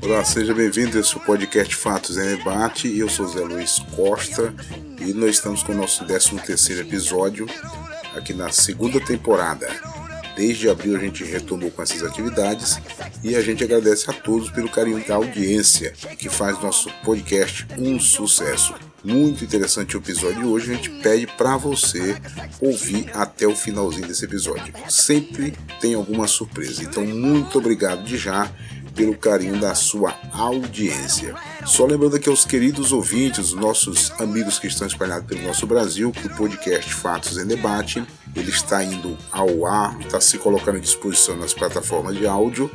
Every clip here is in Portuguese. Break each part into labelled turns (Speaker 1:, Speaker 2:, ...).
Speaker 1: Olá, seja bem-vindo ao seu podcast Fatos em Debate. Eu sou Zé Luiz Costa e nós estamos com o nosso 13 terceiro episódio aqui na segunda temporada. Desde abril a gente retomou com essas atividades e a gente agradece a todos pelo carinho da audiência que faz nosso podcast um sucesso. Muito interessante o episódio hoje. A gente pede para você ouvir até o finalzinho desse episódio. Sempre tem alguma surpresa. Então, muito obrigado de já pelo carinho da sua audiência. Só lembrando aqui aos queridos ouvintes, nossos amigos que estão espalhados pelo nosso Brasil, que o podcast Fatos em Debate ele está indo ao ar, está se colocando à disposição nas plataformas de áudio,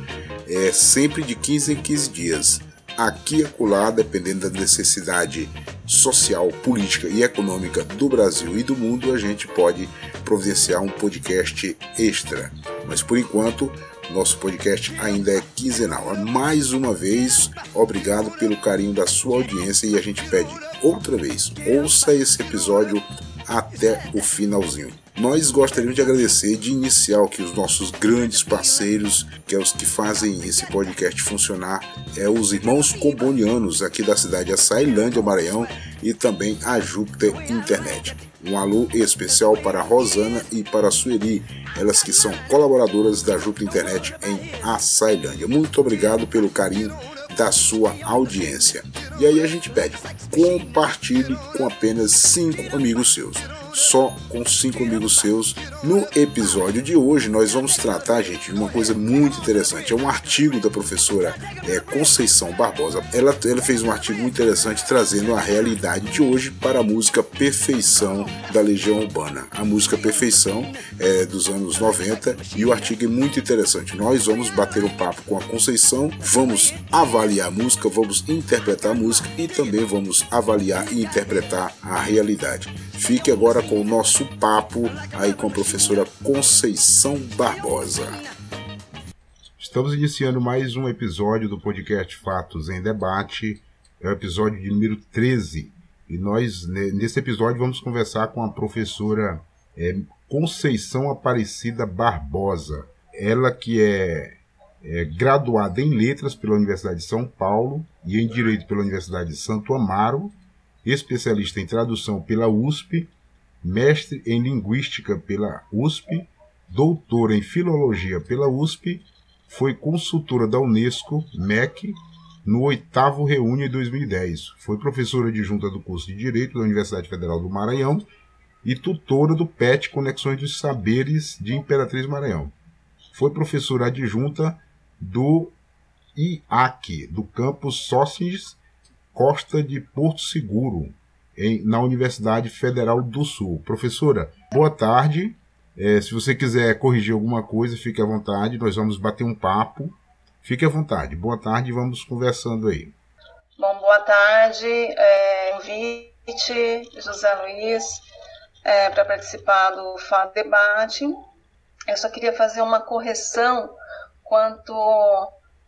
Speaker 1: é sempre de 15 em 15 dias. Aqui e acolá, dependendo da necessidade social, política e econômica do Brasil e do mundo, a gente pode providenciar um podcast extra. Mas por enquanto, nosso podcast ainda é quinzenal. Mais uma vez, obrigado pelo carinho da sua audiência e a gente pede outra vez, ouça esse episódio até o finalzinho. Nós gostaríamos de agradecer de inicial que os nossos grandes parceiros, que é os que fazem esse podcast funcionar, é os irmãos combonianos aqui da cidade de Açailândia, Maranhão, e também a Júpiter Internet. Um alô especial para a Rosana e para a Sueli, elas que são colaboradoras da Júpiter Internet em Açailândia. Muito obrigado pelo carinho da sua audiência. E aí a gente pede, compartilhe com apenas cinco amigos seus só com cinco amigos seus. No episódio de hoje, nós vamos tratar, gente, de uma coisa muito interessante. É um artigo da professora é, Conceição Barbosa. Ela, ela fez um artigo muito interessante trazendo a realidade de hoje para a música Perfeição da Legião Urbana. A música Perfeição é dos anos 90 e o artigo é muito interessante. Nós vamos bater um papo com a Conceição, vamos avaliar a música, vamos interpretar a música e também vamos avaliar e interpretar a realidade. Fique agora com o nosso papo aí com a professora Conceição Barbosa.
Speaker 2: Estamos iniciando mais um episódio do podcast Fatos em Debate. É o episódio de número 13. E nós, nesse episódio, vamos conversar com a professora é, Conceição Aparecida Barbosa. Ela que é, é graduada em Letras pela Universidade de São Paulo e em Direito pela Universidade de Santo Amaro, especialista em tradução pela USP mestre em Linguística pela USP, doutora em Filologia pela USP, foi consultora da Unesco, MEC, no oitavo Reúne 2010. Foi professora adjunta do curso de Direito da Universidade Federal do Maranhão e tutora do PET Conexões dos Saberes de Imperatriz Maranhão. Foi professora adjunta do IAC, do campus Sócrates Costa de Porto Seguro, em, na Universidade Federal do Sul. Professora, boa tarde. É, se você quiser corrigir alguma coisa, fique à vontade. Nós vamos bater um papo. Fique à vontade. Boa tarde, vamos conversando aí.
Speaker 3: Bom, boa tarde. É, José Luiz, é, para participar do Fado Debate. Eu só queria fazer uma correção quanto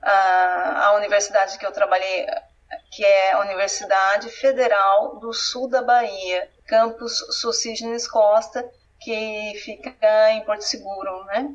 Speaker 3: à, à universidade que eu trabalhei que é a Universidade Federal do Sul da Bahia, campus Socígenes Costa, que fica em Porto Seguro, né?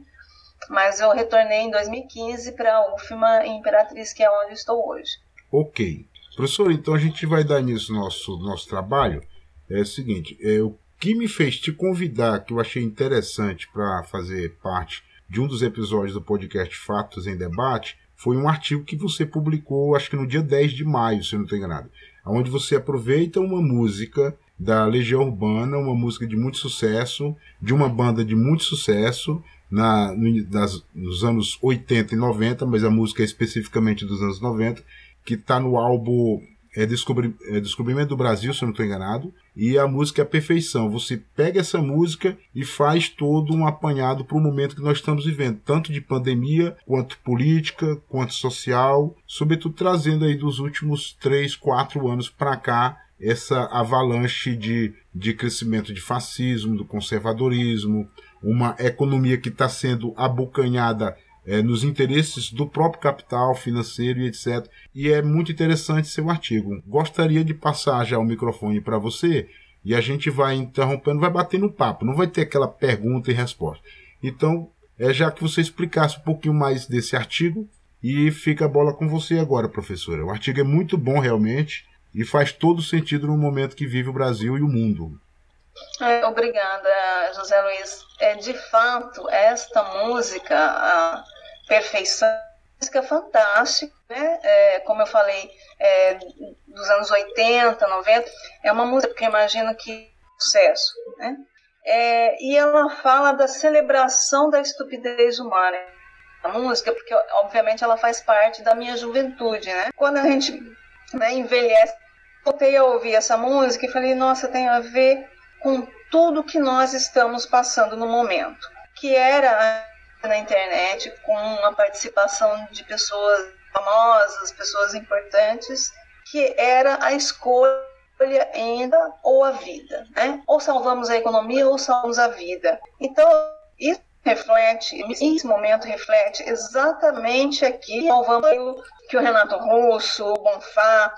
Speaker 3: Mas eu retornei em 2015 para a UFMA em Imperatriz, que é onde estou hoje.
Speaker 2: Ok. Professor, então a gente vai dar nisso nosso nosso trabalho. É o seguinte, é, o que me fez te convidar, que eu achei interessante para fazer parte de um dos episódios do podcast Fatos em Debate, foi um artigo que você publicou, acho que no dia 10 de maio, se eu não estou enganado, onde você aproveita uma música da Legião Urbana, uma música de muito sucesso, de uma banda de muito sucesso, na, nas, nos anos 80 e 90, mas a música é especificamente dos anos 90, que está no álbum é, Descobri é Descobrimento do Brasil, se eu não estou enganado, e a música é a perfeição. Você pega essa música e faz todo um apanhado para o momento que nós estamos vivendo, tanto de pandemia, quanto política, quanto social, sobretudo trazendo aí dos últimos três, quatro anos para cá essa avalanche de, de crescimento de fascismo, do conservadorismo, uma economia que está sendo abocanhada é, nos interesses do próprio capital financeiro e etc. E é muito interessante seu artigo. Gostaria de passar já o microfone para você e a gente vai interrompendo, vai batendo papo, não vai ter aquela pergunta e resposta. Então, é já que você explicasse um pouquinho mais desse artigo E fica a bola com você agora, professora. O artigo é muito bom realmente e faz todo sentido no momento que vive o Brasil e o mundo.
Speaker 3: É, obrigada, José Luiz. É, de fato, esta música, a Perfeição, música fantástica, né? É, como eu falei, é, dos anos 80, 90, é uma música que eu imagino que sucesso, né? É, e ela fala da celebração da estupidez humana a música, porque obviamente ela faz parte da minha juventude, né? Quando a gente né, envelhece, voltei a ouvir essa música e falei, nossa, tem a ver com tudo que nós estamos passando no momento, que era na internet com a participação de pessoas famosas, pessoas importantes, que era a escolha ainda ou a vida, né? Ou salvamos a economia ou salvamos a vida. Então, isso reflete, nesse momento reflete exatamente aqui salvando que o Renato Russo, o Bonfá,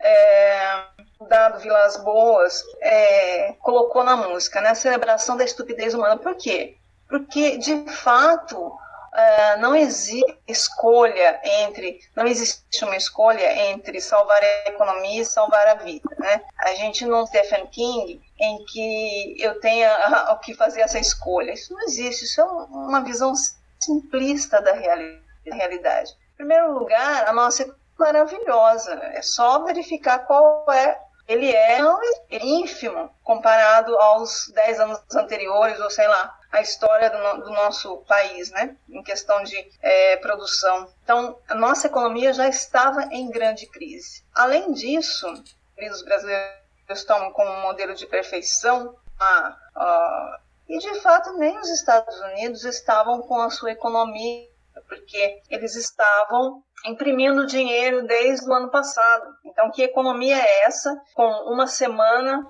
Speaker 3: é, Dado Vilas Boas é, colocou na música, né? A celebração da estupidez humana. Por quê? Porque, de fato, uh, não existe escolha entre, não existe uma escolha entre salvar a economia e salvar a vida, né? A gente não Stephen King em que eu tenha o que fazer essa escolha. Isso não existe, isso é uma visão simplista da realidade. Em primeiro lugar, a nossa é maravilhosa, é só verificar qual é ele é ínfimo comparado aos 10 anos anteriores, ou sei lá, a história do, do nosso país, né, em questão de é, produção. Então, a nossa economia já estava em grande crise. Além disso, os brasileiros tomam como modelo de perfeição a, a, e de fato nem os Estados Unidos estavam com a sua economia porque eles estavam imprimindo dinheiro desde o ano passado. Então, que economia é essa com uma semana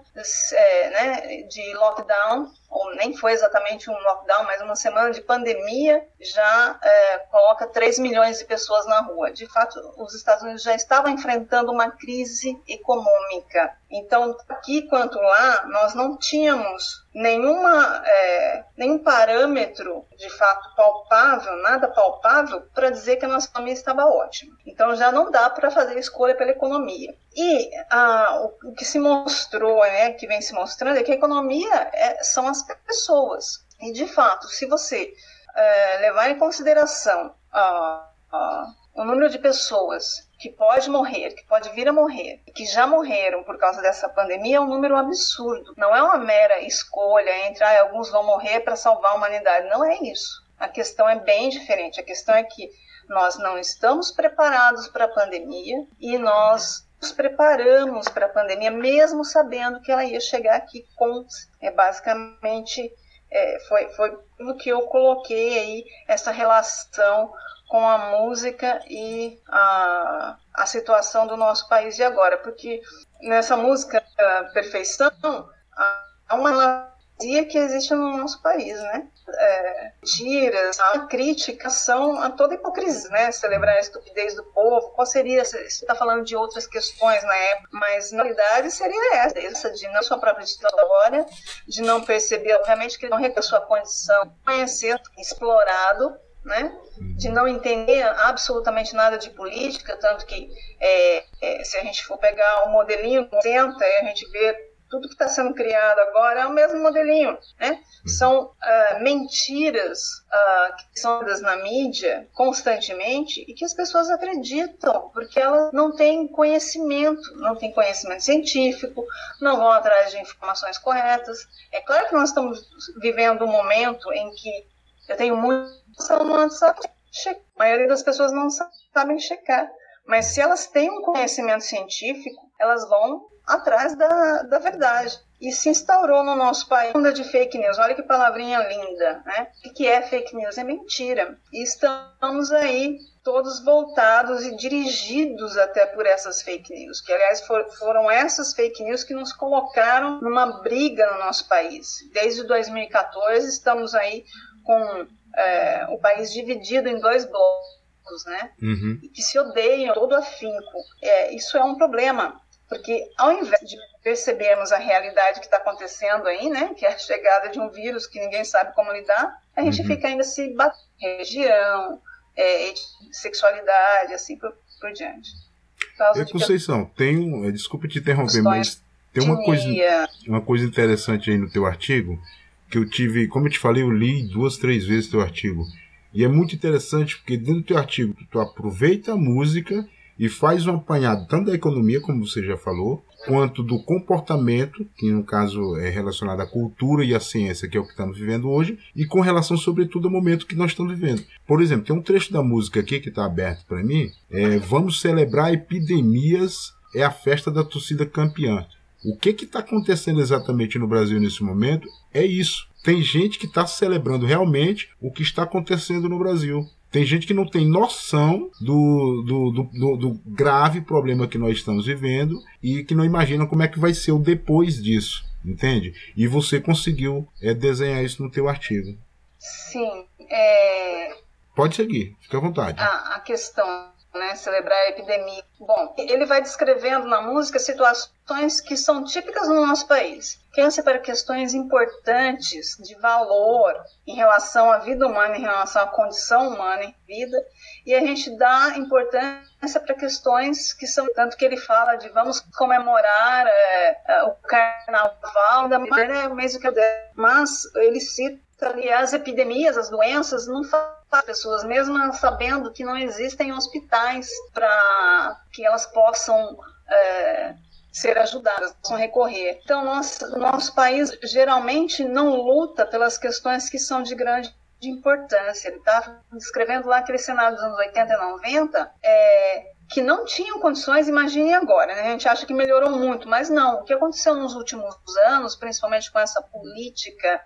Speaker 3: é, né, de lockdown ou nem foi exatamente um lockdown, mas uma semana de pandemia, já é, coloca 3 milhões de pessoas na rua. De fato, os Estados Unidos já estavam enfrentando uma crise econômica. Então, aqui quanto lá, nós não tínhamos nenhuma, é, nenhum parâmetro de fato palpável, nada palpável, para dizer que a nossa economia estava ótima. Então, já não dá para fazer escolha pela economia. E ah, o, que se mostrou, né, que vem se mostrando, é que a economia é, são as pessoas. E, de fato, se você é, levar em consideração ah, ah, o número de pessoas que pode morrer, que pode vir a morrer, que já morreram por causa dessa pandemia, é um número absurdo. Não é uma mera escolha entre ah, alguns vão morrer para salvar a humanidade. Não é isso. A questão é bem diferente. A questão é que nós não estamos preparados para a pandemia e nós nos preparamos para a pandemia, mesmo sabendo que ela ia chegar aqui com, é, basicamente, é, foi, foi o que eu coloquei aí, essa relação com a música e a, a situação do nosso país de agora, porque nessa música Perfeição há uma que existe no nosso país, né? É, tiras, a crítica são a toda hipocrisia, né? Celebrar a estupidez do povo. Qual seria? Você está falando de outras questões na época, mas na realidade seria essa, essa de não sua própria história, de não perceber, obviamente, que não requer sua condição, conhecer, explorado, né? de não entender absolutamente nada de política, tanto que é, é, se a gente for pegar o modelinho 60, a gente vê tudo que está sendo criado agora é o mesmo modelinho, né? Uhum. São uh, mentiras uh, que são dadas na mídia constantemente e que as pessoas acreditam, porque elas não têm conhecimento, não têm conhecimento científico, não vão atrás de informações corretas. É claro que nós estamos vivendo um momento em que eu tenho muito antes a maioria das pessoas não sabem checar. Mas se elas têm um conhecimento científico, elas vão atrás da, da verdade. E se instaurou no nosso país onda de fake news. Olha que palavrinha linda, né? O que é fake news? É mentira. E estamos aí todos voltados e dirigidos até por essas fake news, que aliás for, foram essas fake news que nos colocaram numa briga no nosso país. Desde 2014 estamos aí com é, o país dividido em dois blocos, né? Uhum. Que se odeiam todo afinco. É, isso é um problema porque ao invés de percebermos a realidade que está acontecendo aí, né, que é a chegada de um vírus que ninguém sabe como lidar, a gente uhum. fica ainda se batendo região, é, sexualidade, assim por, por diante.
Speaker 2: E, Conceição, tem um, desculpa te interromper, mas tem uma coisa, uma coisa interessante aí no teu artigo, que eu tive, como eu te falei, eu li duas, três vezes teu artigo. E é muito interessante porque dentro do teu artigo tu aproveita a música e faz um apanhado tanto da economia, como você já falou, quanto do comportamento, que no caso é relacionado à cultura e à ciência, que é o que estamos vivendo hoje, e com relação, sobretudo, ao momento que nós estamos vivendo. Por exemplo, tem um trecho da música aqui que está aberto para mim: é, Vamos celebrar epidemias, é a festa da torcida campeã. O que está acontecendo exatamente no Brasil nesse momento é isso. Tem gente que está celebrando realmente o que está acontecendo no Brasil. Tem gente que não tem noção do, do, do, do, grave problema que nós estamos vivendo e que não imagina como é que vai ser o depois disso, entende? E você conseguiu é, desenhar isso no teu artigo.
Speaker 3: Sim. É...
Speaker 2: Pode seguir, fica à vontade.
Speaker 3: A, a questão né, celebrar a epidemia. Bom, ele vai descrevendo na música situações que são típicas no nosso país. Pensa para questões importantes de valor em relação à vida humana, em relação à condição humana em vida, e a gente dá importância para questões que são tanto que ele fala de vamos comemorar é, é o carnaval da mulher, mesmo que mas ele cita ali as epidemias, as doenças, não faz pessoas, mesmo sabendo que não existem hospitais para que elas possam é, ser ajudadas, possam recorrer. Então, nosso, nosso país geralmente não luta pelas questões que são de grande de importância. Ele está descrevendo lá aquele cenário dos anos 80 e 90, é, que não tinham condições, imagine agora. Né? A gente acha que melhorou muito, mas não. O que aconteceu nos últimos anos, principalmente com essa política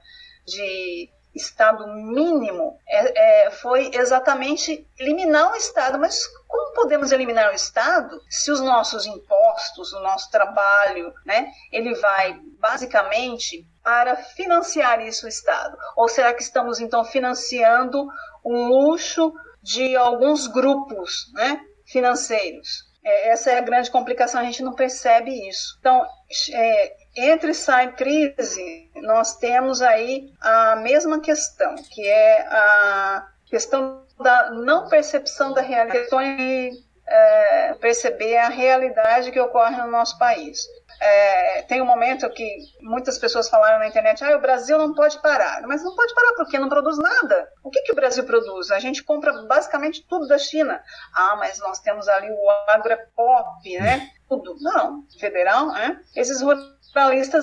Speaker 3: de Estado mínimo é, é, foi exatamente eliminar o Estado. Mas como podemos eliminar o Estado se os nossos impostos, o nosso trabalho, né, ele vai basicamente para financiar isso o Estado? Ou será que estamos então financiando o luxo de alguns grupos né, financeiros? É, essa é a grande complicação, a gente não percebe isso. Então, é, entre sai crise, nós temos aí a mesma questão, que é a questão da não percepção da realidade e é, perceber a realidade que ocorre no nosso país. É, tem um momento que muitas pessoas falaram na internet, ah, o Brasil não pode parar. Mas não pode parar porque não produz nada. O que, que o Brasil produz? A gente compra basicamente tudo da China. Ah, mas nós temos ali o agropop, né? Tudo. Não, federal, né? Esses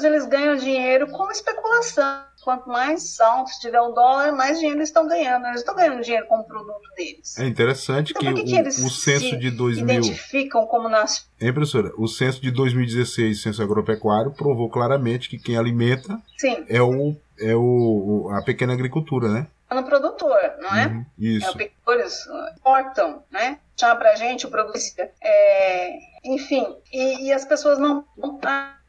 Speaker 3: eles ganham dinheiro com especulação quanto mais alto estiver o dólar, mais dinheiro eles estão ganhando. Eles estão ganhando dinheiro com o produto deles.
Speaker 2: É interessante então, que, que, o, o censo de 2000...
Speaker 3: identificam como nacional.
Speaker 2: É, professora, o censo de 2016, censo agropecuário, provou claramente que quem alimenta
Speaker 3: Sim.
Speaker 2: é, o, é o, a pequena agricultura, né?
Speaker 3: É no produtor, não é? Uhum,
Speaker 2: isso. É,
Speaker 3: os pecuários importam, né? Chama pra gente o produto. É, enfim, e, e as pessoas não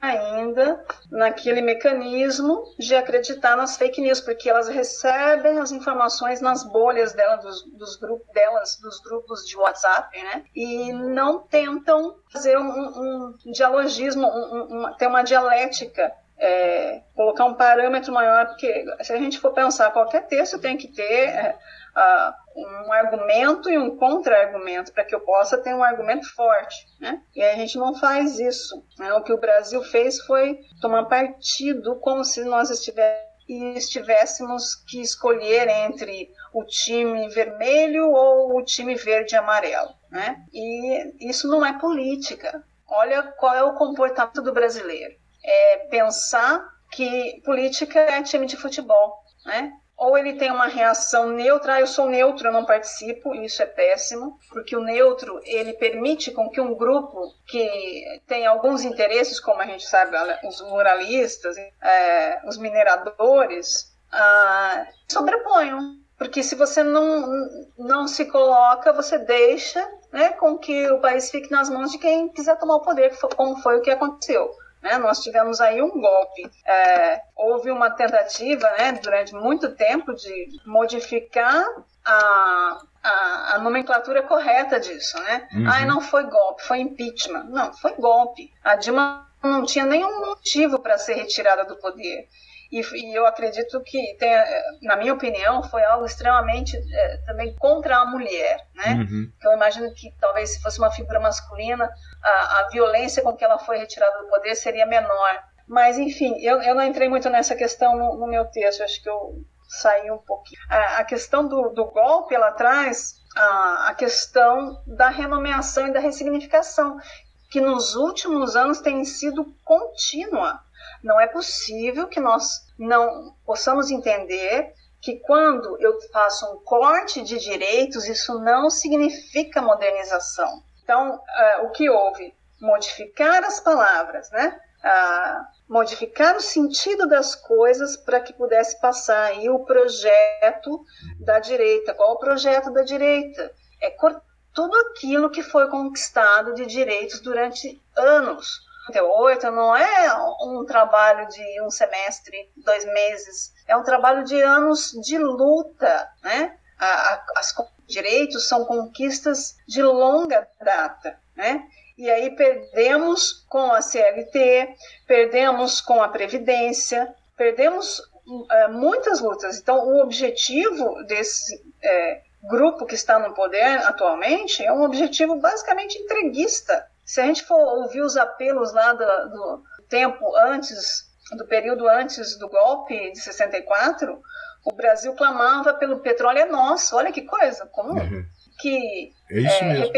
Speaker 3: ainda naquele mecanismo de acreditar nas fake news, porque elas recebem as informações nas bolhas dela, dos, dos grupos delas, dos grupos de WhatsApp, né? E não tentam fazer um, um, dialogismo, um, ter uma dialética é, colocar um parâmetro maior, porque se a gente for pensar, qualquer texto tem que ter é, uh, um argumento e um contra-argumento para que eu possa ter um argumento forte, né? E a gente não faz isso. Né? O que o Brasil fez foi tomar partido como se nós estivéssemos que escolher entre o time vermelho ou o time verde e amarelo, né? E isso não é política. Olha qual é o comportamento do brasileiro. É pensar que política é time de futebol, né? Ou ele tem uma reação neutra, ah, eu sou neutro, eu não participo, e isso é péssimo, porque o neutro, ele permite com que um grupo que tem alguns interesses, como a gente sabe, os ruralistas, é, os mineradores, ah, sobreponham. Porque se você não, não se coloca, você deixa né, com que o país fique nas mãos de quem quiser tomar o poder, como foi o que aconteceu. Né? Nós tivemos aí um golpe. É, houve uma tentativa, né, durante muito tempo, de modificar a, a, a, nomenclatura correta disso, né? Uhum. Ah, não foi golpe, foi impeachment. Não, foi golpe. A Dilma não tinha nenhum motivo para ser retirada do poder. E, e, eu acredito que, tem, na minha opinião, foi algo extremamente é, também contra a mulher. Né? Uhum. Eu imagino que talvez se fosse uma figura masculina, a, a violência com que ela foi retirada do poder seria menor. Mas, enfim, eu, eu não entrei muito nessa questão no, no meu texto, acho que eu sair um pouquinho. A, a questão do, do, golpe, ela traz a, a questão da renomeação e da ressignificação, que nos últimos anos tem sido contínua. Não é possível que nós não possamos entender que quando eu faço um corte de direitos, isso não significa modernização. Então, uh, o que houve? Modificar as palavras, né? Uh, modificar o sentido das coisas para que pudesse passar aí o projeto da direita. Qual o projeto da direita? É tudo aquilo que foi conquistado de direitos durante anos. 38 não é um trabalho de um semestre, dois meses, é um trabalho de anos de luta, né? As direitos são conquistas de longa data, né? E aí perdemos com a CLT, perdemos com a Previdência, perdemos é, muitas lutas. Então, o objetivo desse é, grupo que está no poder atualmente é um objetivo basicamente entreguista. Se a gente for ouvir os apelos lá do, do tempo antes, do período antes do golpe de 64, o Brasil clamava pelo petróleo é nosso. Olha que coisa comum. Uhum. Que
Speaker 2: é isso é, mesmo.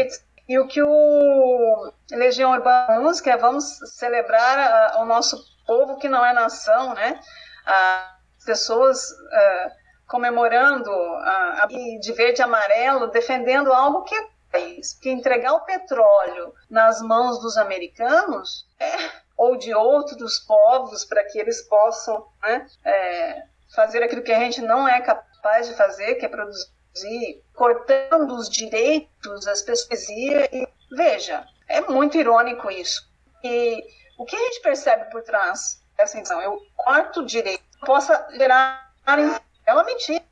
Speaker 3: E o que o Legião Urbana Música é vamos celebrar a, o nosso povo que não é nação, né? As pessoas uh, comemorando a, de verde e amarelo, defendendo algo que é país. Que entregar o petróleo nas mãos dos americanos é, ou de outros povos para que eles possam né, é, fazer aquilo que a gente não é capaz de fazer, que é produzir cortando os direitos das pessoas. E veja, é muito irônico isso. E o que a gente percebe por trás dessa intenção? Eu corto o direito, possa gerar. É uma mentira.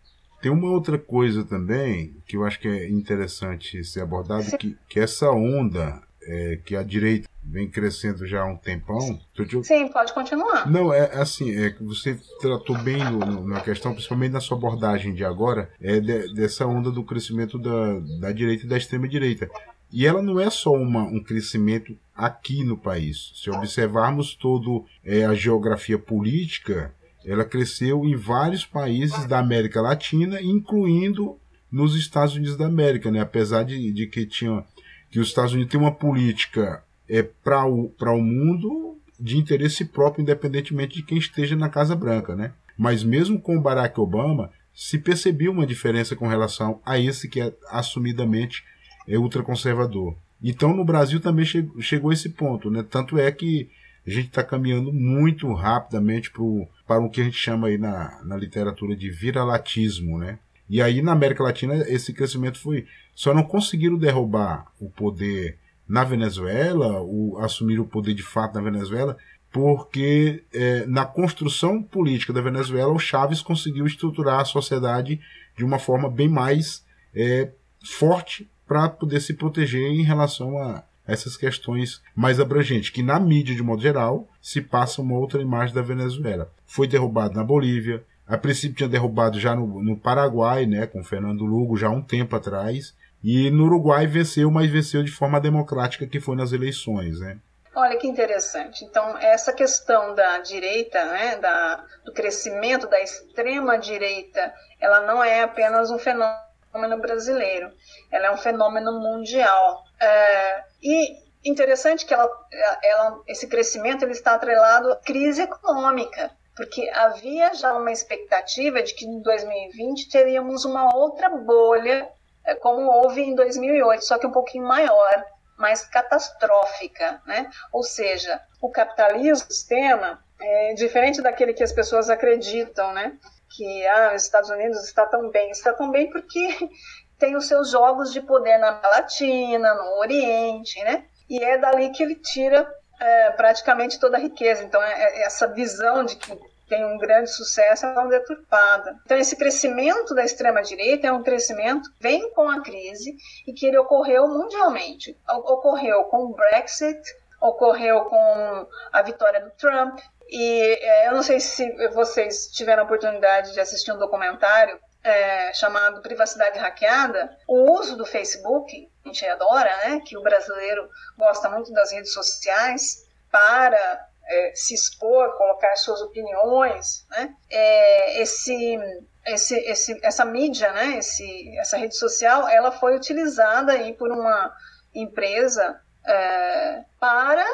Speaker 2: Tem uma outra coisa também que eu acho que é interessante ser abordado, que, que essa onda é, que a direita vem crescendo já há um tempão.
Speaker 3: Sim, pode continuar.
Speaker 2: Não, é assim, é que você tratou bem no, na questão, principalmente na sua abordagem de agora, é de, dessa onda do crescimento da, da direita e da extrema direita. E ela não é só uma, um crescimento aqui no país. Se observarmos toda é, a geografia política, ela cresceu em vários países da América Latina, incluindo nos Estados Unidos da América, né? apesar de, de que tinha que os Estados Unidos têm uma política é, para o, o mundo de interesse próprio, independentemente de quem esteja na Casa Branca. Né? Mas mesmo com Barack Obama, se percebeu uma diferença com relação a esse que é assumidamente é ultraconservador. Então no Brasil também chegou, chegou esse ponto. Né? Tanto é que a gente está caminhando muito rapidamente pro, para o que a gente chama aí na, na literatura de viralatismo, né? E aí na América Latina esse crescimento foi. Só não conseguiram derrubar o poder na Venezuela, o, assumir o poder de fato na Venezuela, porque é, na construção política da Venezuela o Chávez conseguiu estruturar a sociedade de uma forma bem mais é, forte para poder se proteger em relação a essas questões mais abrangentes, que na mídia de modo geral se passa uma outra imagem da Venezuela. Foi derrubado na Bolívia, a princípio tinha derrubado já no, no Paraguai, né, com Fernando Lugo, já há um tempo atrás. E no Uruguai venceu, mas venceu de forma democrática, que foi nas eleições, né?
Speaker 3: Olha que interessante. Então, essa questão da direita, né, da, do crescimento da extrema direita, ela não é apenas um fenômeno brasileiro, ela é um fenômeno mundial. É, e interessante que ela, ela, esse crescimento ele está atrelado à crise econômica porque havia já uma expectativa de que em 2020 teríamos uma outra bolha, é, como houve em 2008, só que um pouquinho maior, mais catastrófica, né? Ou seja, o capitalismo, o sistema, é diferente daquele que as pessoas acreditam, né? Que ah, os Estados Unidos está tão bem, está tão bem porque tem os seus jogos de poder na Latina, no Oriente, né? E é dali que ele tira é, praticamente toda a riqueza. Então, é, é, essa visão de que tem um grande sucesso é uma deturpada. Então, esse crescimento da extrema-direita é um crescimento que vem com a crise e que ele ocorreu mundialmente. Ocorreu com o Brexit, ocorreu com a vitória do Trump, E é, eu não sei se vocês tiveram a oportunidade de assistir um documentário é, chamado Privacidade Hackeada. O uso do Facebook, a gente adora, né? Que o brasileiro gosta muito das redes sociais para é, se expor, colocar suas opiniões, né? É, esse, esse, esse, essa mídia, né? Esse, essa rede social, ela foi utilizada aí por uma empresa é, para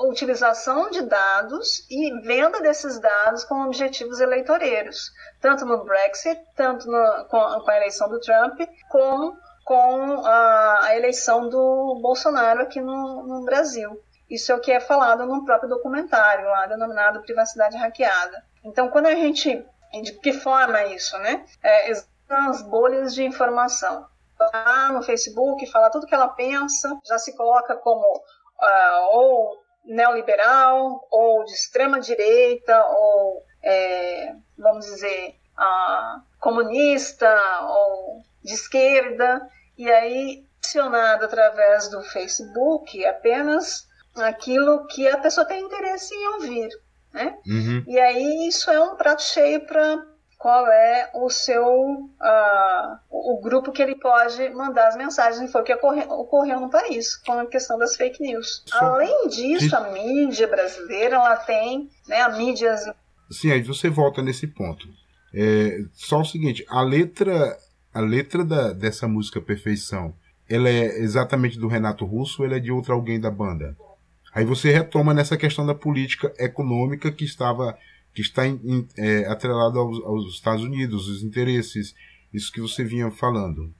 Speaker 3: utilização de dados e venda desses dados com objetivos eleitoreiros, tanto no Brexit, tanto no, com, com, a eleição do Trump, como com a, a eleição do Bolsonaro aqui no, no, Brasil. Isso é o que é falado no próprio documentário, lá denominado Privacidade Hackeada. Então, quando a gente. De que forma é isso, né? É, as bolhas de informação. Lá no Facebook, fala tudo que ela pensa, já se coloca como uh, ou neoliberal, ou de extrema direita, ou, é, vamos dizer, uh, comunista, ou de esquerda, e aí acionado através do Facebook apenas aquilo que a pessoa tem interesse em ouvir. Né? Uhum. E aí isso é um prato cheio para qual é o seu uh, o grupo que ele pode mandar as mensagens e foi o que ocorreu, ocorreu no país com a questão das fake news. Só... Além disso, a mídia brasileira ela tem né, a mídia
Speaker 2: Sim, aí você volta nesse ponto. É, só o seguinte, a letra a letra da, dessa música Perfeição, ela é exatamente do Renato Russo ou ela é de outro alguém da banda? Aí você retoma nessa questão da política econômica que estava que está em, em, é, atrelado aos, aos, Estados Unidos, os interesses, isso que você vinha falando.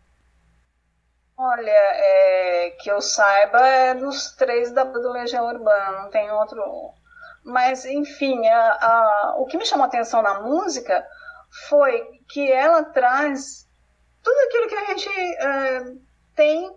Speaker 3: Olha, é, que eu saiba é dos três da do Legião Urbana, não tem outro. Mas, enfim, a, a, o que me chamou a atenção na música foi que ela traz tudo aquilo que a gente é, tem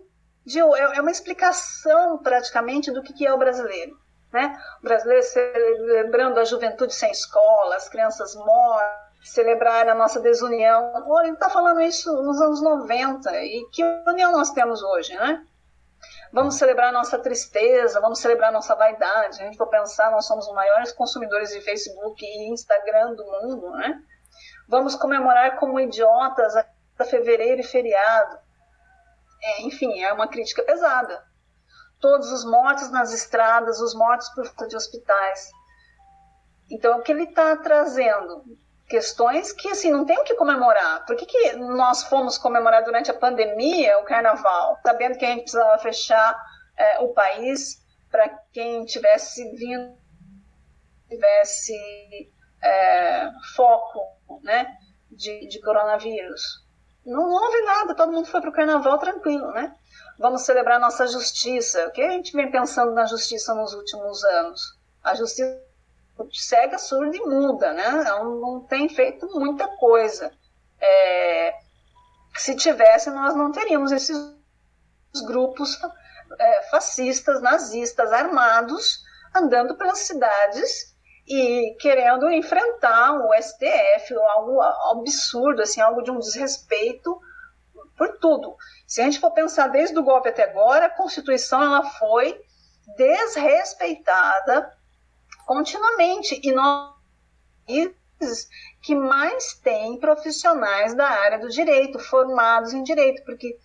Speaker 3: de. É, é uma explicação praticamente do que, que é o brasileiro né? O brasileiro celebrando a juventude sem escola, as crianças mortas, celebrar a nossa desunião. Ele está falando isso nos anos 90. E que união nós temos hoje, né? Vamos celebrar nossa tristeza, vamos celebrar nossa vaidade. A gente for pensar, nós somos os maiores consumidores de Facebook e Instagram do mundo, né? Vamos comemorar como idiotas a fevereiro e feriado. É, enfim, é uma crítica pesada todos os mortos nas estradas, os mortos por falta de hospitais. Então, o que ele está trazendo? Questões que, assim, não tem o que comemorar. Por que, que nós fomos comemorar durante a pandemia o carnaval, sabendo que a gente precisava fechar é, o país para quem tivesse vindo, tivesse é, foco, né, de, de coronavírus? Não, houve nada, todo mundo foi para o carnaval tranquilo, né? Vamos celebrar nossa justiça. O que a gente vem pensando na justiça nos últimos anos? A justiça cega, surda e muda, né? Não, não tem feito muita coisa. É, se tivesse, nós não teríamos esses grupos é, fascistas, nazistas, armados, andando pelas cidades e querendo enfrentar o STF, algo absurdo, assim, algo de um desrespeito por tudo. Se a gente for pensar desde o golpe até agora, a Constituição ela foi desrespeitada continuamente e nós que mais tem profissionais da área do direito formados em direito, porque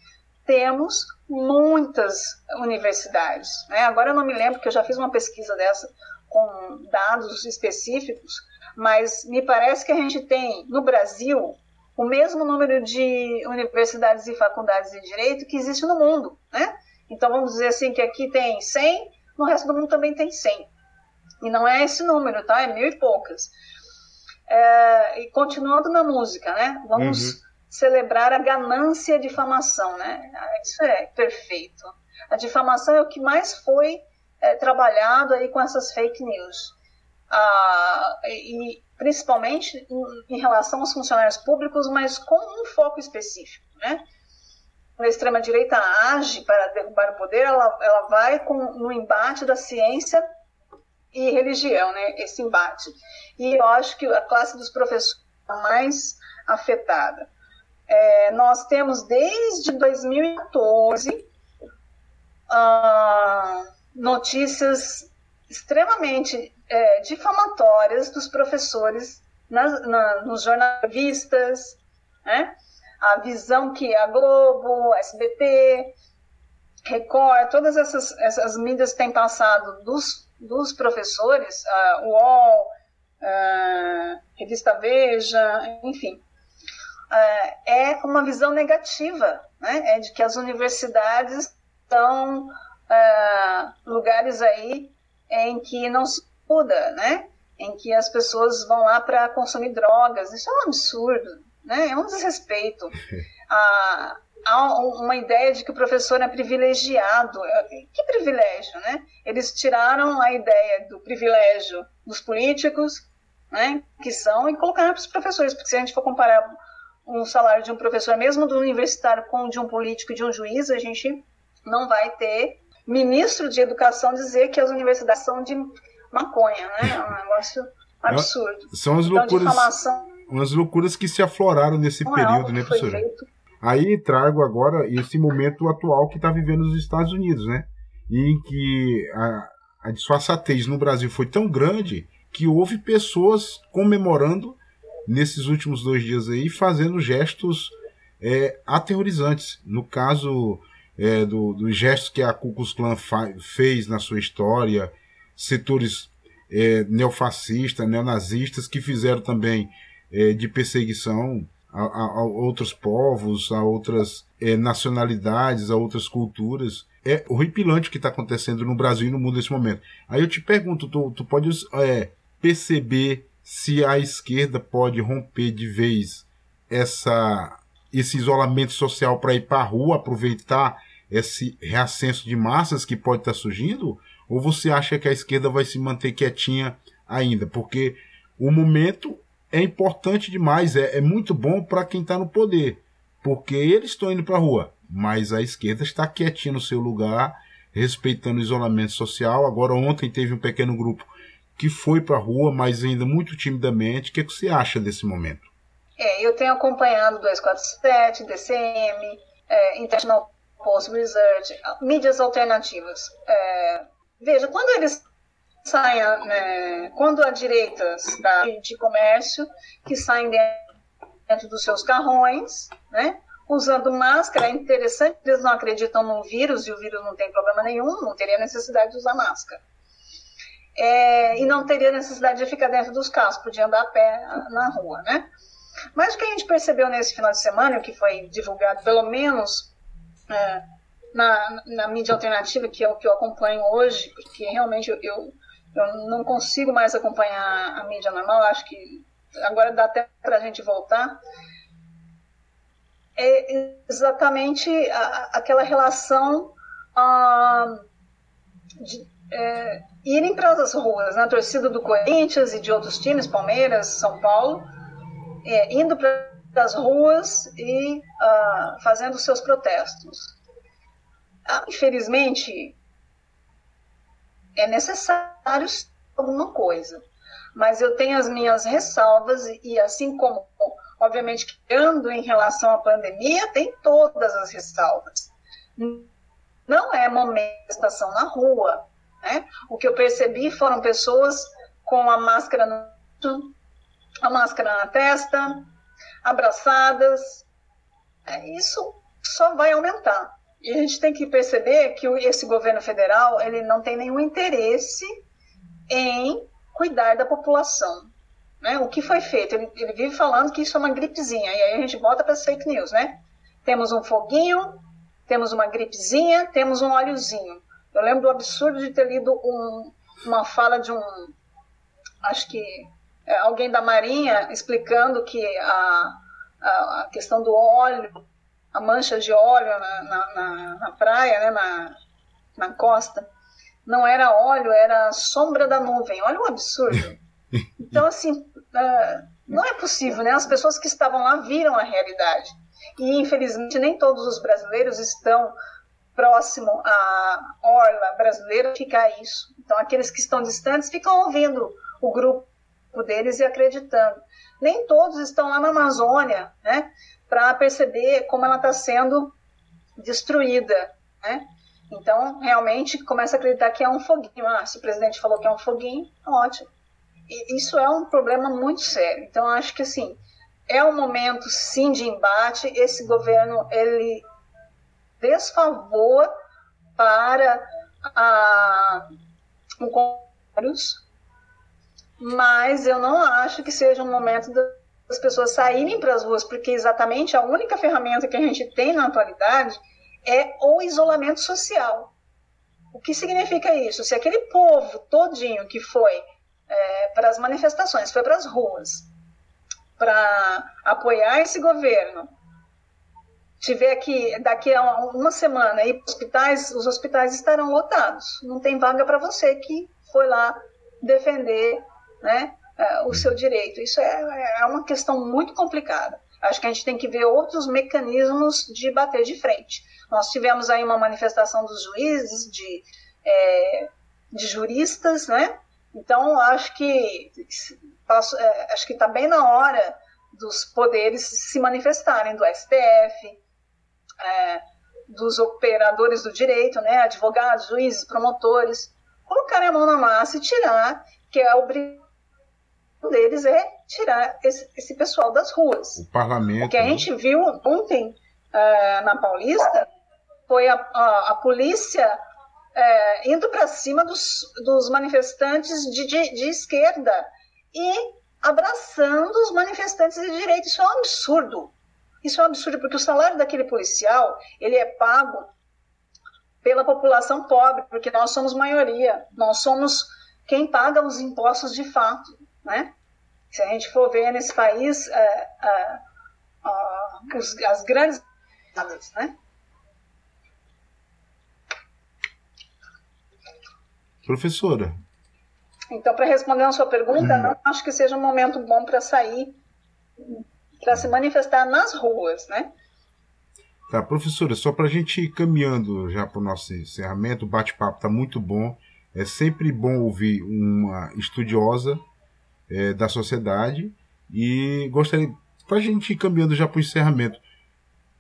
Speaker 3: temos muitas universidades. Né? Agora eu não me lembro que eu já fiz uma pesquisa dessa com dados específicos, mas me parece que a gente tem no Brasil o mesmo número de universidades e faculdades de direito que existe no mundo, né? Então vamos dizer assim que aqui tem 100, no resto do mundo também tem 100. E não é esse número, tá? É mil e poucas. É, e continuando na música, né? Vamos uhum. celebrar a ganância e difamação, né? Ah, isso é perfeito. A difamação é o que mais foi é, trabalhado aí com essas fake news. Ah, e, principalmente em, em, relação aos funcionários públicos, mas com um foco específico, né? A extrema-direita age para derrubar o poder, ela, ela vai com, no embate da ciência e religião, né? Esse embate. E eu acho que a classe dos professores é mais afetada. É, nós temos desde 2014 ah, notícias extremamente é, difamatórias dos professores nas, na, nos jornalistas, né? a visão que a Globo, SBT, Record, todas essas, essas mídias têm passado dos, dos professores, a UOL, Revista Veja, enfim, é uma visão negativa, né? é de que as universidades são lugares aí em que não se muda, né? em que as pessoas vão lá para consumir drogas. Isso é um absurdo, né? é um desrespeito. Ah, há uma ideia de que o professor é privilegiado. Que privilégio, né? Eles tiraram a ideia do privilégio dos políticos, né, que são, e colocaram para os professores, porque se a gente for comparar um salário de um professor, mesmo do universitário, com o de um político e de um juiz, a gente não vai ter ministro de educação dizer que as universidades são de maconha, né? É um negócio absurdo.
Speaker 2: São as então, loucuras, difamação, umas loucuras que se afloraram nesse é período, né, professor? Aí trago agora esse momento atual que está vivendo os Estados Unidos, né? Em que a, a disfarçatez no Brasil foi tão grande que houve pessoas comemorando nesses últimos dois dias aí, fazendo gestos é, aterrorizantes. No caso é, do, dos gestos que a Ku Klux Klan fez na sua história, setores é, neofascistas, neonazistas que fizeram também é, de perseguição a, a, a, outros povos, a outras é, nacionalidades, a outras culturas. É horripilante o que está acontecendo no Brasil e no mundo nesse momento. Aí eu te pergunto, tu, tu pode é, perceber se a esquerda pode romper de vez essa, esse isolamento social para ir para a rua, aproveitar esse reascenso de massas que pode estar tá surgindo? Ou você acha que a esquerda vai se manter quietinha ainda? Porque o momento é importante demais, é, é muito bom para quem está no poder, porque eles estão indo para a rua, mas a esquerda está quietinha no seu lugar, respeitando o isolamento social. Agora, ontem teve um pequeno grupo que foi para a rua, mas ainda muito timidamente. O que, é que você acha desse momento?
Speaker 3: É, eu tenho acompanhado 247, DCM, é, Post Research, mídias alternativas. É, veja, quando eles saem, né, quando há direitas da, de comércio que saem dentro dos seus carrões, né, usando máscara, é interessante, eles não acreditam no vírus e o vírus não tem problema nenhum, não teria necessidade de usar máscara é, e não teria necessidade de ficar dentro dos carros, podia andar a pé na rua, né? Mas o que a gente percebeu nesse final de semana, o que foi divulgado pelo menos é, na, na mídia alternativa, que é o que eu acompanho hoje, porque realmente eu, eu, eu não consigo mais acompanhar a mídia normal, acho que agora dá até para a gente voltar, é exatamente a, aquela relação ah, de, é, irem para as ruas, na né? torcida do Corinthians e de outros times, Palmeiras, São Paulo, é, indo para as ruas e uh, fazendo seus protestos. Ah, infelizmente, é necessário alguma coisa, mas eu tenho as minhas ressalvas e, e assim como, obviamente, ando em relação à pandemia, tem todas as ressalvas. Não é momento de estação na rua, né? O que eu percebi foram pessoas com a máscara no, a máscara na testa, abraçadas. É, isso só vai aumentar. E a gente tem que perceber que esse governo federal ele não tem nenhum interesse em cuidar da população. Né? O que foi feito? Ele, ele vive falando que isso é uma gripezinha, e aí a gente bota para as fake news, né? Temos um foguinho, temos uma gripezinha, temos um óleozinho. Eu lembro do absurdo de ter lido um, uma fala de um, acho que alguém da Marinha explicando que a, a, a, questão do óleo, a mancha de óleo na, na, na, na praia, né, na, na costa, não era óleo, era sombra da nuvem. Olha o absurdo. Então, assim, uh, não é possível, né? As pessoas que estavam lá viram a realidade. E, infelizmente, nem todos os brasileiros estão próximo à orla brasileira ficar isso. Então, aqueles que estão distantes ficam ouvindo o grupo deles e acreditando. Nem todos estão lá na Amazônia, né, para perceber como ela está sendo destruída, né? Então, realmente, começa a acreditar que é um foguinho. Ah, se o presidente falou que é um foguinho, ótimo. E isso é um problema muito sério. Então, acho que, assim, é um momento, sim, de embate. Esse governo, ele desfavor para a, o Congresso, mas eu não acho que seja um momento das pessoas saírem para as ruas, porque exatamente a única ferramenta que a gente tem na atualidade é o isolamento social. O que significa isso? Se aquele povo todinho que foi é, para as manifestações, foi para as ruas, para apoiar esse governo, tiver que daqui a uma semana ir para hospitais, os hospitais estarão lotados. Não tem vaga para você que foi lá defender né, é, o seu direito. Isso é, é uma questão muito complicada. Acho que a gente tem que ver outros mecanismos de bater de frente. Nós tivemos aí uma manifestação dos juízes, de, é, de juristas, né? Então, acho que é, acho que está bem na hora dos poderes se manifestarem, do STF, é, dos operadores do direito, né, advogados, juízes, promotores, colocarem a mão na massa e tirar, que é a obrigação deles é tirar esse, esse, pessoal das ruas.
Speaker 2: O parlamento.
Speaker 3: O que a né? gente viu ontem uh, na Paulista foi a, a, a polícia uh, indo para cima dos, dos manifestantes de, de, de esquerda e abraçando os manifestantes de direita. Isso é um absurdo. Isso é um absurdo, porque o salário daquele policial, ele é pago pela população pobre, porque nós somos maioria, nós somos quem paga os impostos de fato, né? Se a gente for ver nesse país, é, é, é, os, as grandes, né?
Speaker 2: Professora.
Speaker 3: Então, para responder a sua pergunta, hum. não acho que seja um momento bom para sair para se manifestar nas ruas, né?
Speaker 2: Tá, professora, só para a gente ir caminhando já para o nosso encerramento, o bate-papo está muito bom. É sempre bom ouvir uma estudiosa é, da sociedade e gostaria, para a gente ir caminhando já para o encerramento,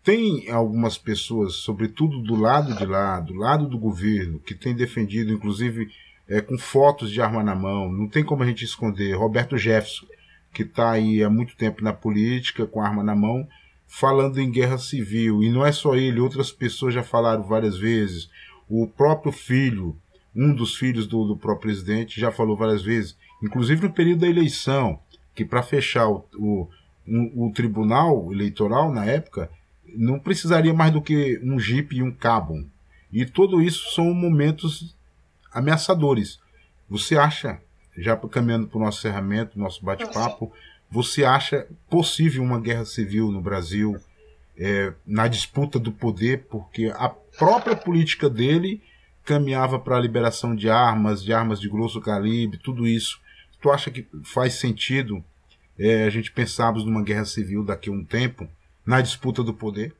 Speaker 2: tem algumas pessoas, sobretudo do lado de lá, do lado do governo, que tem defendido, inclusive é, com fotos de arma na mão, não tem como a gente esconder. Roberto Jefferson que está aí há muito tempo na política, com arma na mão, falando em guerra civil. E não é só ele, outras pessoas já falaram várias vezes. O próprio filho, um dos filhos do, do próprio presidente, já falou várias vezes, inclusive no período da eleição, que para fechar o, o, um, o, tribunal eleitoral na época, não precisaria mais do que um jipe e um cabo. E tudo isso são momentos ameaçadores. Você acha já caminhando para o nosso encerramento, nosso bate-papo, você acha possível uma guerra civil no Brasil é, na disputa do poder, porque a própria política dele caminhava para a liberação de armas, de armas de grosso calibre, tudo isso. Tu acha que faz sentido é, a gente pensarmos numa guerra civil daqui a um tempo, na disputa do poder?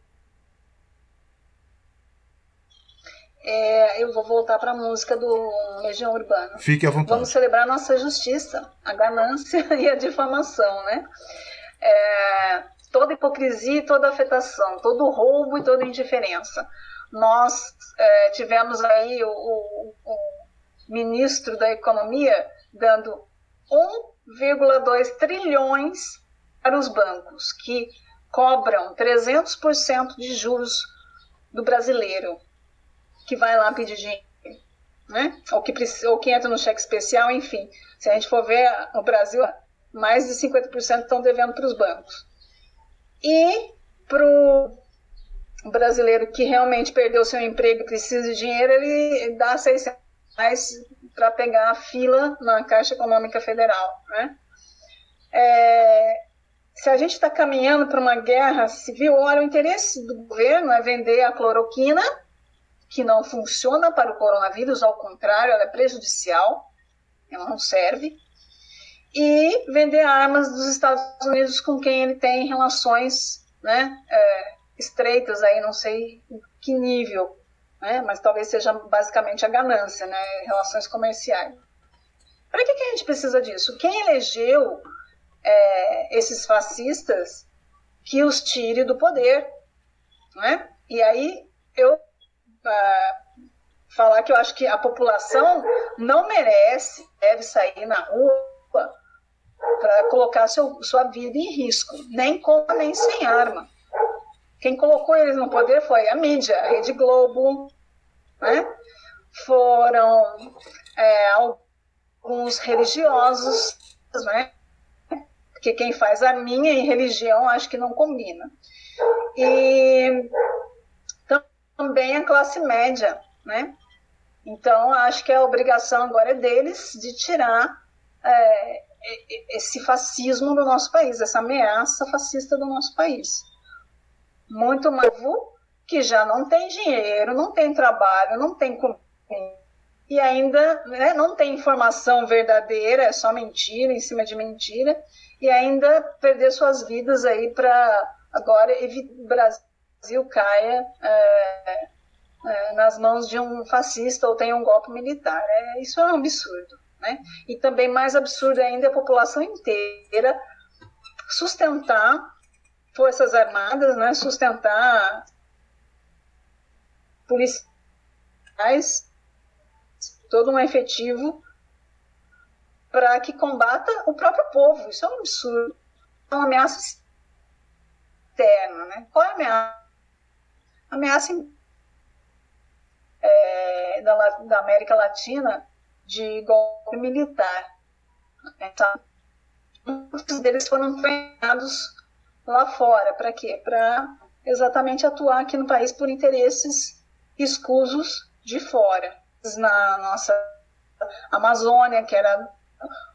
Speaker 3: é, eu vou voltar para a música do Legião Urbana.
Speaker 2: Fique à vontade.
Speaker 3: Vamos celebrar a nossa justiça, a ganância e a difamação, né? É, toda hipocrisia e toda afetação, todo roubo e toda indiferença. Nós é, tivemos aí o, o, o ministro da Economia dando 1,2 trilhões para os bancos, que cobram 300% de juros do brasileiro que vai lá pedir dinheiro, né? Ou que, ou que entra no cheque especial, enfim. Se a gente for ver, o Brasil, mais de 50% estão devendo para os bancos. E para o brasileiro que realmente perdeu seu emprego e precisa de dinheiro, ele dá 600 reais para pegar a fila na Caixa Econômica Federal, né? É, se a gente está caminhando para uma guerra civil, olha, o interesse do governo é vender a cloroquina que não funciona para o coronavírus, ao contrário, ela é prejudicial, ela não serve, e vender armas dos Estados Unidos com quem ele tem relações né, é, estreitas, aí não sei em que nível, né, mas talvez seja basicamente a ganância, né, relações comerciais. Para que, que a gente precisa disso? Quem elegeu é, esses fascistas que os tire do poder? Né? E aí eu falar que eu acho que a população não merece, deve sair na rua para colocar seu, sua vida em risco, nem com nem sem arma. Quem colocou eles no poder foi a mídia, a Rede Globo, né? foram é, alguns religiosos, né? porque quem faz a minha em religião acho que não combina. E também a classe média, né? Então, acho que a obrigação agora é deles de tirar é, esse fascismo do nosso país, essa ameaça fascista do nosso país. Muito novo, que já não tem dinheiro, não tem trabalho, não tem comida, e ainda né, não tem informação verdadeira, é só mentira em cima de mentira, e ainda perder suas vidas aí para agora o Brasil caia é, é, nas mãos de um fascista ou tenha um golpe militar. É, isso é um absurdo. Né? E também mais absurdo ainda é a população inteira sustentar forças armadas, né? sustentar policiais, todo um efetivo para que combata o próprio povo. Isso é um absurdo. É uma ameaça externa. Né? Qual é a ameaça? A ameaça é, da, da América Latina de golpe militar. Então, muitos deles foram treinados lá fora. Para quê? Para exatamente atuar aqui no país por interesses escusos de fora. Na nossa Amazônia, que era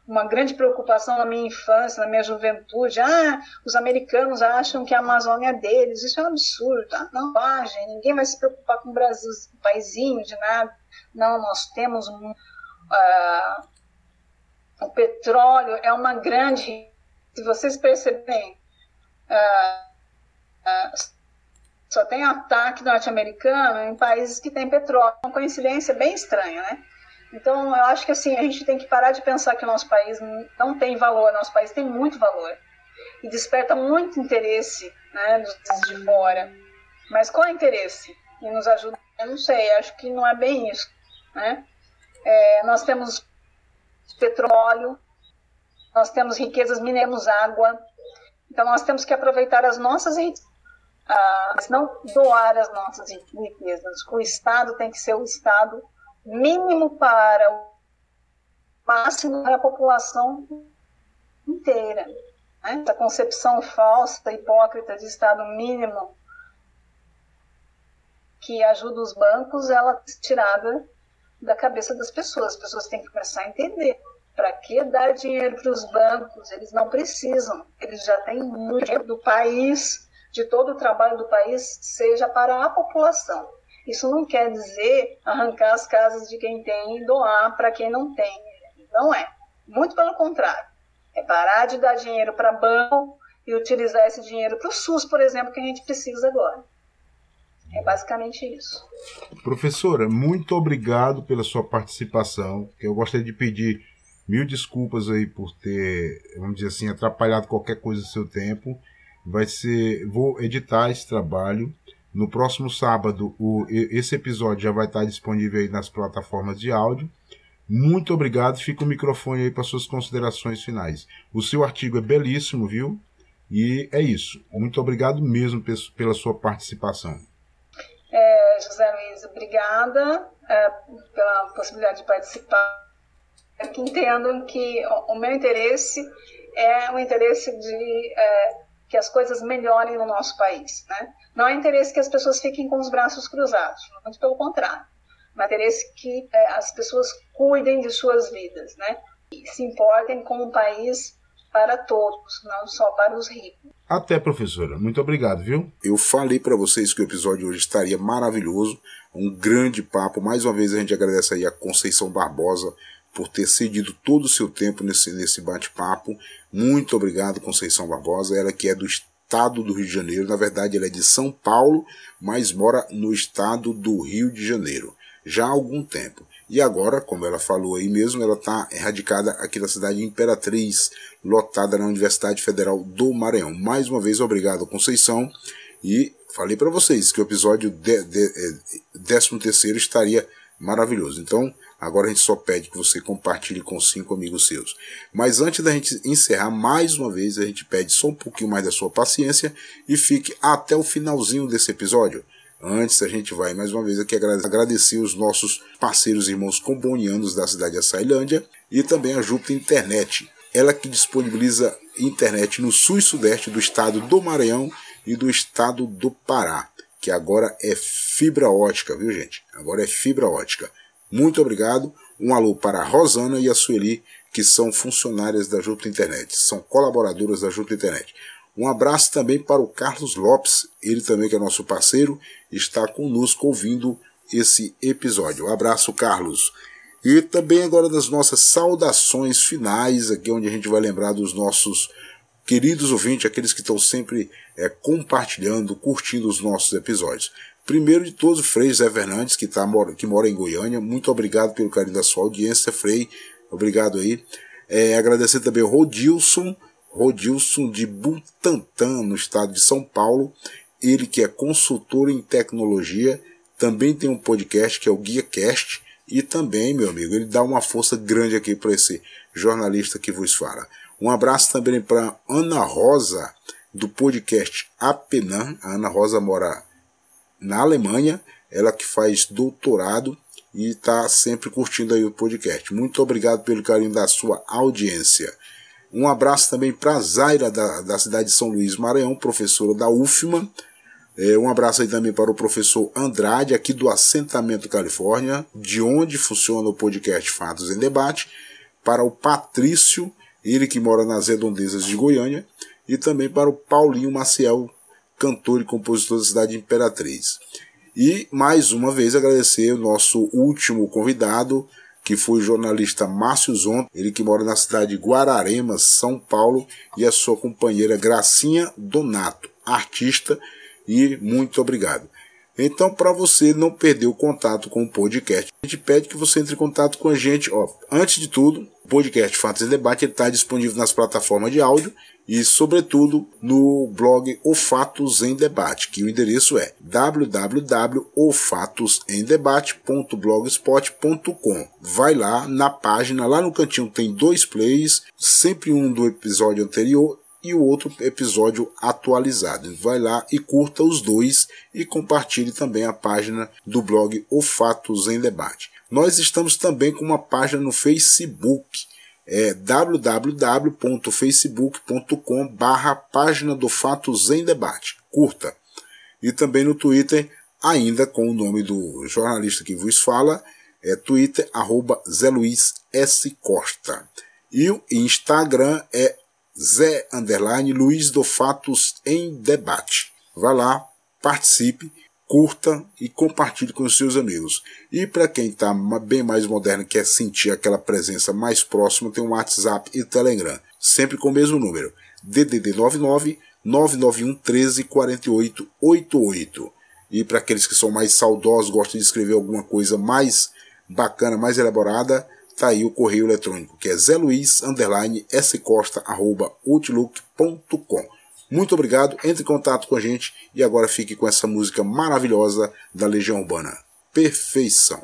Speaker 3: uma grande preocupação na minha infância, na minha juventude. Ah, os americanos acham que a Amazônia é deles. Isso é um absurdo. Ah, não, bobagem. Ninguém vai se preocupar com o Brasil, um paizinho de nada. Não, nós temos um, uh, o petróleo é uma grande. Se vocês perceberem, uh, uh, só tem ataque norte-americano em países que têm petróleo. Uma coincidência bem estranha, né? Então, eu acho que assim, a gente tem que parar de pensar que o nosso país não tem valor, nosso país tem muito valor e desperta muito interesse né, dos de fora. Mas qual é o interesse? E nos ajuda? Eu não sei, acho que não é bem isso. Né? É, nós temos petróleo, nós temos riquezas minerais, água, então nós temos que aproveitar as nossas riquezas, ah, não doar as nossas riquezas. O Estado tem que ser o Estado mínimo para o máximo para a população inteira. Né? Essa concepção falsa, hipócrita de Estado mínimo que ajuda os bancos, ela é tirada da cabeça das pessoas. As pessoas têm que começar a entender. Para que dar dinheiro para os bancos? Eles não precisam. Eles já têm muito dinheiro do país, de todo o trabalho do país, seja para a população. Isso não quer dizer arrancar as casas de quem tem e doar para quem não tem. Não é. Muito pelo contrário. É parar de dar dinheiro para banco e utilizar esse dinheiro para o SUS, por exemplo, que a gente precisa agora. É basicamente isso.
Speaker 2: Professora, muito obrigado pela sua participação. Eu gostaria de pedir mil desculpas aí por ter, vamos dizer assim, atrapalhado qualquer coisa do seu tempo. Vai ser, vou editar esse trabalho no próximo sábado, o, esse episódio já vai estar disponível aí nas plataformas de áudio. Muito obrigado. Fica o microfone aí para suas considerações finais. O seu artigo é belíssimo, viu? E é isso. Muito obrigado mesmo pela sua participação.
Speaker 3: É, José Luiz, obrigada é, pela possibilidade de participar. Que entendo que o meu interesse é o interesse de é, que as coisas melhorem no nosso país. Né? Não é interesse que as pessoas fiquem com os braços cruzados, muito pelo contrário. É interesse que é, as pessoas cuidem de suas vidas, né? E se importem com o país para todos, não só para os ricos.
Speaker 2: Até, professora. Muito obrigado, viu?
Speaker 1: Eu falei para vocês que o episódio hoje estaria maravilhoso, um grande papo. Mais uma vez a gente agradece aí a Conceição Barbosa por ter cedido todo o seu tempo nesse, nesse bate-papo. Muito obrigado, Conceição Barbosa, ela que é do estado do Rio de Janeiro. Na verdade, ela é de São Paulo, mas mora no estado do Rio de Janeiro já há algum tempo. E agora, como ela falou aí mesmo, ela está radicada aqui na cidade de Imperatriz, lotada na Universidade Federal do Maranhão. Mais uma vez, obrigado, Conceição. E falei para vocês que o episódio 13 de, de, estaria
Speaker 2: maravilhoso. Então, agora a gente só pede que você compartilhe com cinco amigos seus. Mas antes da gente encerrar, mais uma vez, a gente pede só um pouquinho mais da sua paciência e fique até o finalzinho desse episódio. Antes, a gente vai mais uma vez aqui agradecer os nossos parceiros irmãos combonianos da cidade de Açailândia e também a Júpiter Internet. Ela que disponibiliza internet no sul e sudeste do estado do Maranhão e do estado do Pará que agora é fibra ótica, viu gente? Agora é fibra ótica. Muito obrigado. Um alô para a Rosana e a Sueli, que são funcionárias da Júpiter Internet, são colaboradoras da Júpiter Internet. Um abraço também para o Carlos Lopes, ele também que é nosso parceiro, está conosco ouvindo esse episódio. Um abraço, Carlos. E também agora das nossas saudações finais, aqui onde a gente vai lembrar dos nossos queridos ouvintes, aqueles que estão sempre é, compartilhando, curtindo os nossos episódios. Primeiro de todos, o Frei Zé Fernandes, que, tá, que mora em Goiânia. Muito obrigado pelo carinho da sua audiência, Frei. Obrigado aí. É, agradecer também ao Rodilson, Rodilson de Butantã, no estado de São Paulo. Ele que é consultor em tecnologia, também tem um podcast que é o GuiaCast. E também, meu amigo, ele dá uma força grande aqui para esse jornalista que vos fala. Um abraço também para Ana Rosa, do podcast Apenan. A Ana Rosa mora na Alemanha, ela que faz doutorado e está sempre curtindo aí o podcast. Muito obrigado pelo carinho da sua audiência. Um abraço também para a Zaira, da, da cidade de São Luís, Maranhão, professora da UFMA. É, um abraço aí também para o professor Andrade, aqui do Assentamento Califórnia, de onde funciona o podcast Fatos em Debate. Para o Patrício, ele que mora nas redondezas de Goiânia, e também para o Paulinho Maciel, cantor e compositor da cidade Imperatriz. E mais uma vez agradecer o nosso último convidado, que foi o jornalista Márcio Zonto, ele que mora na cidade de Guararema, São Paulo, e a sua companheira Gracinha Donato, artista, e muito obrigado. Então, para você não perder o contato com o podcast, a gente pede que você entre em contato com a gente. Ó, antes de tudo, o podcast Fatos e Debate está disponível nas plataformas de áudio e, sobretudo, no blog O Fatos em Debate, que o endereço é www.ofatosemdebate.blogspot.com. Vai lá na página, lá no cantinho tem dois plays, sempre um do episódio anterior e o outro episódio atualizado. Vai lá e curta os dois e compartilhe também a página do blog O Fatos em Debate. Nós estamos também com uma página no Facebook, é www.facebook.com barra página do Fatos em Debate. Curta. E também no Twitter, ainda com o nome do jornalista que vos fala, é Twitter, arroba Zé Luiz S. Costa. E o Instagram é Zé Underline Luiz do Fatos em Debate. Vá lá, participe, curta e compartilhe com os seus amigos. E para quem está bem mais moderno quer sentir aquela presença mais próxima, tem o WhatsApp e Telegram, sempre com o mesmo número: DDD 99 991 13 48 88. E para aqueles que são mais saudosos, gostam de escrever alguma coisa mais bacana, mais elaborada, tá aí o correio eletrônico, que é zeluiz, underline, scosta, arroba, outlook.com. Muito obrigado, entre em contato com a gente e agora fique com essa música maravilhosa da Legião Urbana. Perfeição.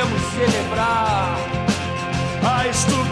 Speaker 4: podemos celebrar. A estupidez